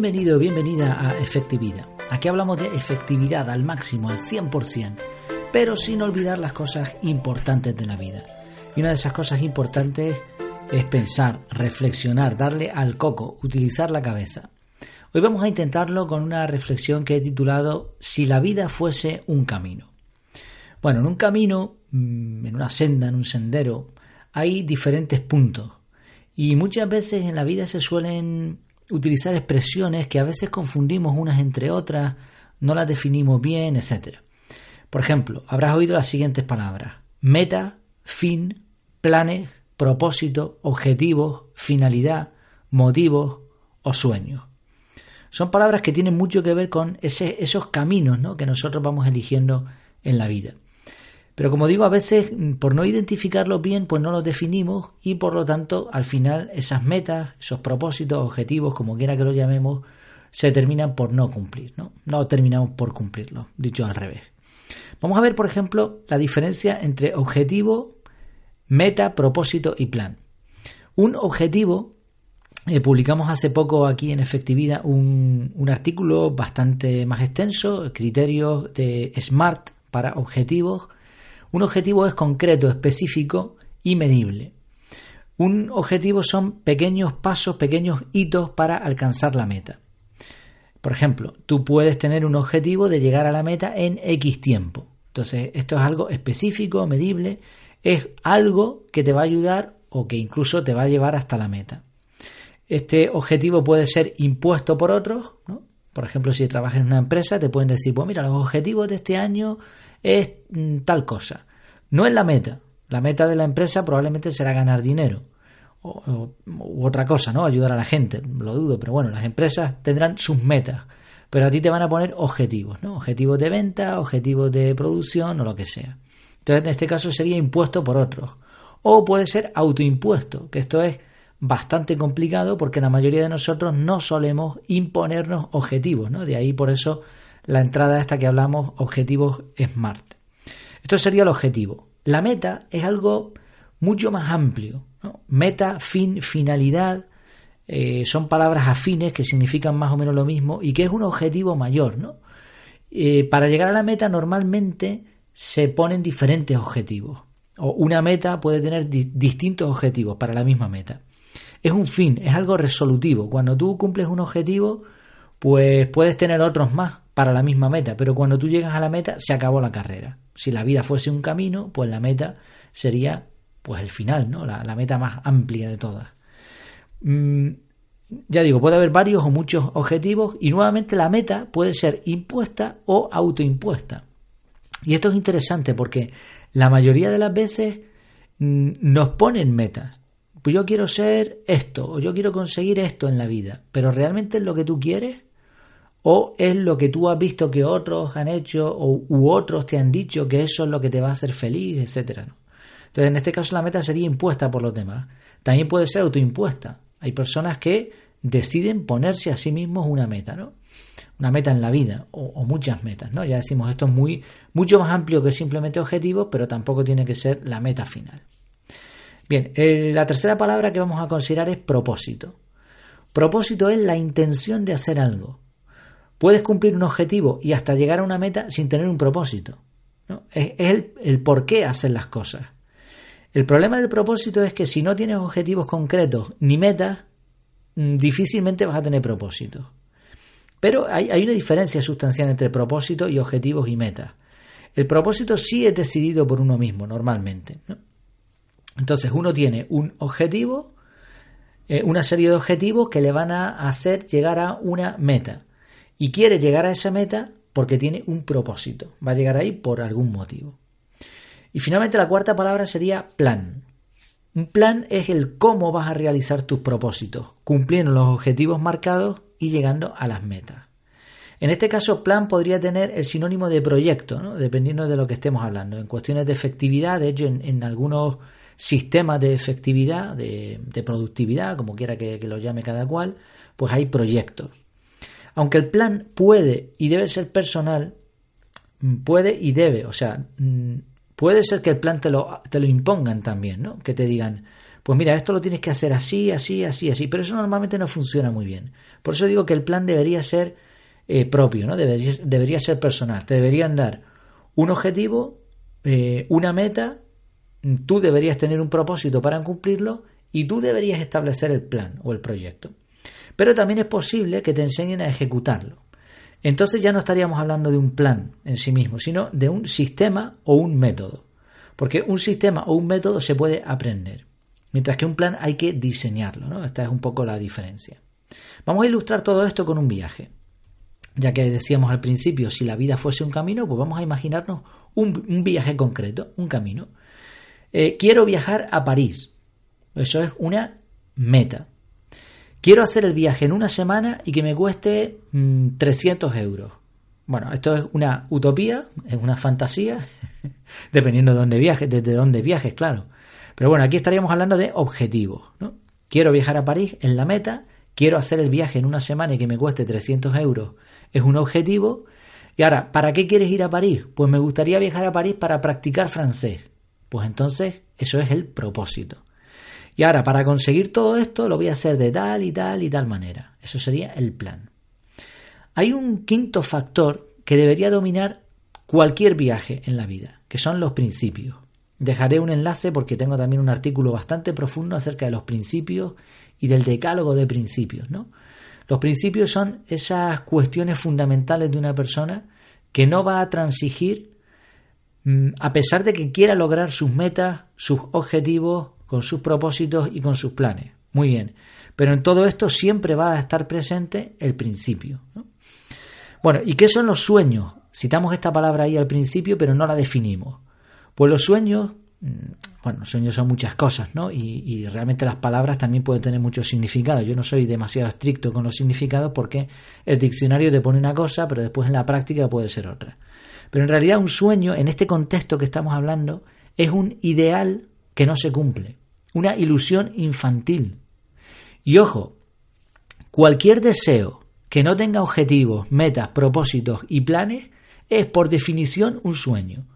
Bienvenido, bienvenida a Efectividad. Aquí hablamos de efectividad al máximo, al 100%, pero sin olvidar las cosas importantes de la vida. Y una de esas cosas importantes es pensar, reflexionar, darle al coco, utilizar la cabeza. Hoy vamos a intentarlo con una reflexión que he titulado Si la vida fuese un camino. Bueno, en un camino, mm, en una senda, en un sendero, hay diferentes puntos. Y muchas veces en la vida se suelen utilizar expresiones que a veces confundimos unas entre otras, no las definimos bien, etc. Por ejemplo, habrás oído las siguientes palabras. Meta, fin, planes, propósito, objetivos, finalidad, motivos o sueños. Son palabras que tienen mucho que ver con esos caminos que nosotros vamos eligiendo en la vida. Pero como digo, a veces por no identificarlos bien, pues no los definimos y por lo tanto al final esas metas, esos propósitos, objetivos, como quiera que los llamemos, se terminan por no cumplir, ¿no? No terminamos por cumplirlos, dicho al revés. Vamos a ver, por ejemplo, la diferencia entre objetivo, meta, propósito y plan. Un objetivo, eh, publicamos hace poco aquí en Efectividad un, un artículo bastante más extenso, criterios de SMART para objetivos, un objetivo es concreto, específico y medible. Un objetivo son pequeños pasos, pequeños hitos para alcanzar la meta. Por ejemplo, tú puedes tener un objetivo de llegar a la meta en X tiempo. Entonces, esto es algo específico, medible, es algo que te va a ayudar o que incluso te va a llevar hasta la meta. Este objetivo puede ser impuesto por otros, Por ejemplo, si trabajas en una empresa, te pueden decir, pues mira, los objetivos de este año es mm, tal cosa. No es la meta. La meta de la empresa probablemente será ganar dinero. O, u otra cosa, ¿no? Ayudar a la gente, lo dudo, pero bueno, las empresas tendrán sus metas, pero a ti te van a poner objetivos, ¿no? Objetivos de venta, objetivos de producción o lo que sea. Entonces, en este caso sería impuesto por otros. O puede ser autoimpuesto, que esto es bastante complicado porque la mayoría de nosotros no solemos imponernos objetivos, ¿no? De ahí por eso la entrada esta que hablamos, objetivos SMART. Esto sería el objetivo. La meta es algo mucho más amplio. Meta, fin, finalidad, eh, son palabras afines que significan más o menos lo mismo y que es un objetivo mayor. ¿no? Eh, para llegar a la meta normalmente se ponen diferentes objetivos. O una meta puede tener distintos objetivos para la misma meta. Es un fin, es algo resolutivo. Cuando tú cumples un objetivo, pues puedes tener otros más para la misma meta, pero cuando tú llegas a la meta se acabó la carrera. Si la vida fuese un camino, pues la meta sería pues el final, ¿no? La, meta más amplia de todas. Mm, ya digo, puede haber varios o muchos objetivos y nuevamente la meta puede ser impuesta o autoimpuesta. Y esto es interesante porque la mayoría de las veces mm, nos ponen metas. Pues yo quiero ser esto o yo quiero conseguir esto en la vida, pero realmente es lo que tú quieres o es lo que tú has visto que otros han hecho o, u otros te han dicho que eso es lo que te va a hacer feliz, etcétera. Entonces, en este caso la meta sería impuesta por los demás. También puede ser autoimpuesta. Hay personas que deciden ponerse a sí mismos una meta, ¿no? Una meta en la vida o, muchas metas, ¿no? Ya decimos esto es muy mucho más amplio que simplemente objetivos, pero tampoco tiene que ser la meta final. Bien, la tercera palabra que vamos a considerar es propósito. Propósito es la intención de hacer algo. Puedes cumplir un objetivo y hasta llegar a una meta sin tener un propósito. Es, el, por qué hacer las cosas. El problema del propósito es que si no tienes objetivos concretos ni metas, mm, difícilmente vas a tener propósitos. Pero hay, una diferencia sustancial entre propósito y objetivos y metas. El propósito sí es decidido por uno mismo, normalmente. Entonces uno tiene un objetivo, eh, una serie de objetivos que le van a hacer llegar a una meta y quiere llegar a esa meta porque tiene un propósito. Va a llegar ahí por algún motivo. Y finalmente la cuarta palabra sería plan. Un plan es el cómo vas a realizar tus propósitos, cumpliendo los objetivos marcados y llegando a las metas. En este caso, plan podría tener el sinónimo de proyecto, dependiendo de lo que estemos hablando. En cuestiones de efectividad, de hecho, en, algunos sistemas de efectividad, de, productividad, como quiera que, que lo llame cada cual, pues hay proyectos. Aunque el plan puede y debe ser personal, mm, puede y debe, o sea, mm, puede ser que el plan te lo, te lo impongan también, ¿no? Que te digan, pues mira, esto lo tienes que hacer así, así, así, así, pero eso normalmente no funciona muy bien. Por eso digo que el plan debería ser eh, propio, ¿no? Debería, debería, ser personal. Te deberían dar un objetivo, eh, una meta, tú deberías tener un propósito para cumplirlo y tú deberías establecer el plan o el proyecto. Pero también es posible que te enseñen a ejecutarlo. Entonces ya no estaríamos hablando de un plan en sí mismo, sino de un sistema o un método. Porque un sistema o un método se puede aprender, mientras que un plan hay que diseñarlo. ¿no? Esta es un poco la diferencia. Vamos a ilustrar todo esto con un viaje. Ya que decíamos al principio, si la vida fuese un camino, pues vamos a imaginarnos un, viaje concreto, un camino. Eh, quiero viajar a París. Eso es una meta. Quiero hacer el viaje en una semana y que me cueste 300 mm, euros. Bueno, esto es una utopía, es una fantasía, dependiendo de dónde viajes, desde dónde viajes, claro. Pero bueno, aquí estaríamos hablando de objetivos. ¿no? Quiero viajar a París, es la meta. Quiero hacer el viaje en una semana y que me cueste 300 euros, es un objetivo. Y ahora, ¿para qué quieres ir a París? Pues me gustaría viajar a París para practicar francés. Pues entonces, eso es el propósito. Y ahora, para conseguir todo esto, lo voy a hacer de tal y tal y tal manera. Eso sería el plan. Hay un quinto factor que debería dominar cualquier viaje en la vida, que son los principios. Dejaré un enlace porque tengo también un artículo bastante profundo acerca de los principios y del decálogo de principios, ¿no? Los principios son esas cuestiones fundamentales de una persona que no va a transigir mm, a pesar de que quiera lograr sus metas, sus objetivos con sus propósitos y con sus planes. Muy bien. Pero en todo esto siempre va a estar presente el principio. Bueno, ¿y qué son los sueños? Citamos esta palabra ahí al principio, pero no la definimos. Pues los sueños, mm, bueno, los sueños son muchas cosas, ¿no? Y, y, realmente las palabras también pueden tener muchos significados. Yo no soy demasiado estricto con los significados porque el diccionario te pone una cosa, pero después en la práctica puede ser otra. Pero en realidad un sueño, en este contexto que estamos hablando, es un ideal que no se cumple una ilusión infantil. Y ojo, cualquier deseo que no tenga objetivos, metas, propósitos y planes es por definición un sueño.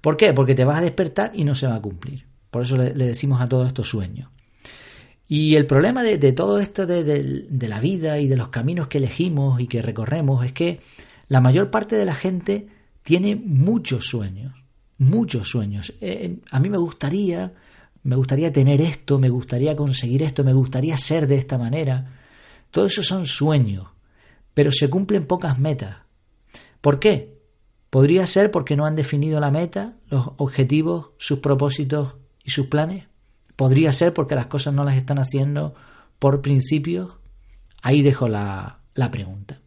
¿Por qué? Porque te vas a despertar y no se va a cumplir. Por eso le, decimos a todos estos sueños. Y el problema de, todo esto de, de, la vida y de los caminos que elegimos y que recorremos es que la mayor parte de la gente tiene muchos sueños, muchos sueños. Eh, a mí me gustaría me gustaría tener esto, me gustaría conseguir esto, me gustaría ser de esta manera. Todo eso son sueños, pero se cumplen pocas metas. ¿Por qué? Podría ser porque no han definido la meta, los objetivos, sus propósitos y sus planes. Podría ser porque las cosas no las están haciendo por principios. Ahí dejo la, la pregunta.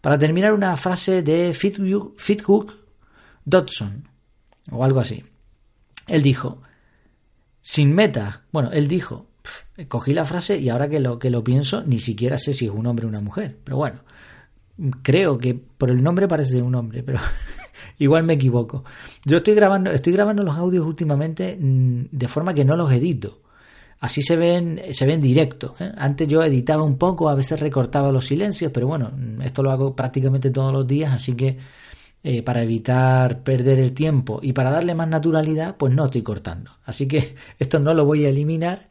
Para terminar, una frase de Fithook Dodson, o algo así. Él dijo, sin meta. Bueno, él dijo, cogí la frase y ahora que lo, que lo pienso, ni siquiera sé si es un hombre o una mujer. Pero bueno, creo que por el nombre parece un hombre, pero igual me equivoco. Yo estoy grabando, estoy grabando los audios últimamente mm, de forma que no los edito. Así se ven, se ven directo. ¿eh? Antes yo editaba un poco, a veces recortaba los silencios, pero bueno, esto lo hago prácticamente todos los días, así que eh, para evitar perder el tiempo y para darle más naturalidad, pues no estoy cortando. Así que esto no lo voy a eliminar,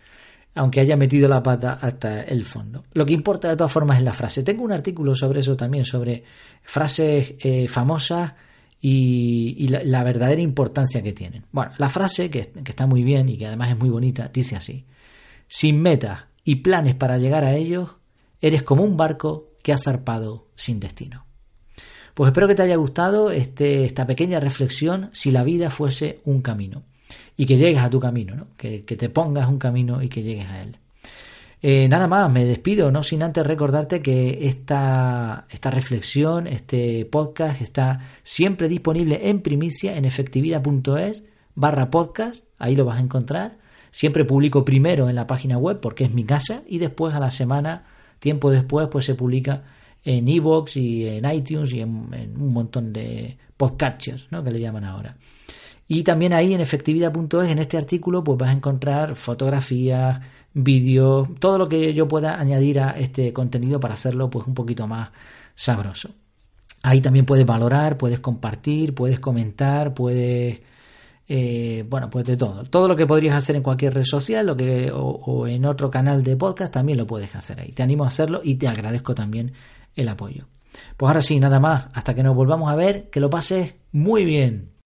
aunque haya metido la pata hasta el fondo. Lo que importa de todas formas es la frase. Tengo un artículo sobre eso también, sobre frases eh, famosas y, la, verdadera importancia que tienen. Bueno, la frase, que, que está muy bien y que además es muy bonita, dice así. Sin metas y planes para llegar a ellos, eres como un barco que ha zarpado sin destino. Pues espero que te haya gustado este, esta pequeña reflexión si la vida fuese un camino y que llegues a tu camino, ¿no? que, te pongas un camino y que llegues a él. Eh, nada más, me despido, no sin antes recordarte que esta, esta reflexión, este podcast está siempre disponible en primicia en efectividad.es barra podcast, ahí lo vas a encontrar. Siempre publico primero en la página web porque es mi casa y después a la semana, tiempo después, pues se publica en Evox y en iTunes y en, un montón de podcatchers, ¿no? que le llaman ahora. Y también ahí en efectividad.es, en este artículo, pues vas a encontrar fotografías, vídeos, todo lo que yo pueda añadir a este contenido para hacerlo pues un poquito más sabroso. Ahí también puedes valorar, puedes compartir, puedes comentar, puedes eh, bueno, pues de todo. Todo lo que podrías hacer en cualquier red social lo que, o, en otro canal de podcast también lo puedes hacer ahí. Te animo a hacerlo y te agradezco también el apoyo. Pues ahora sí, nada más. Hasta que nos volvamos a ver, que lo pases muy bien.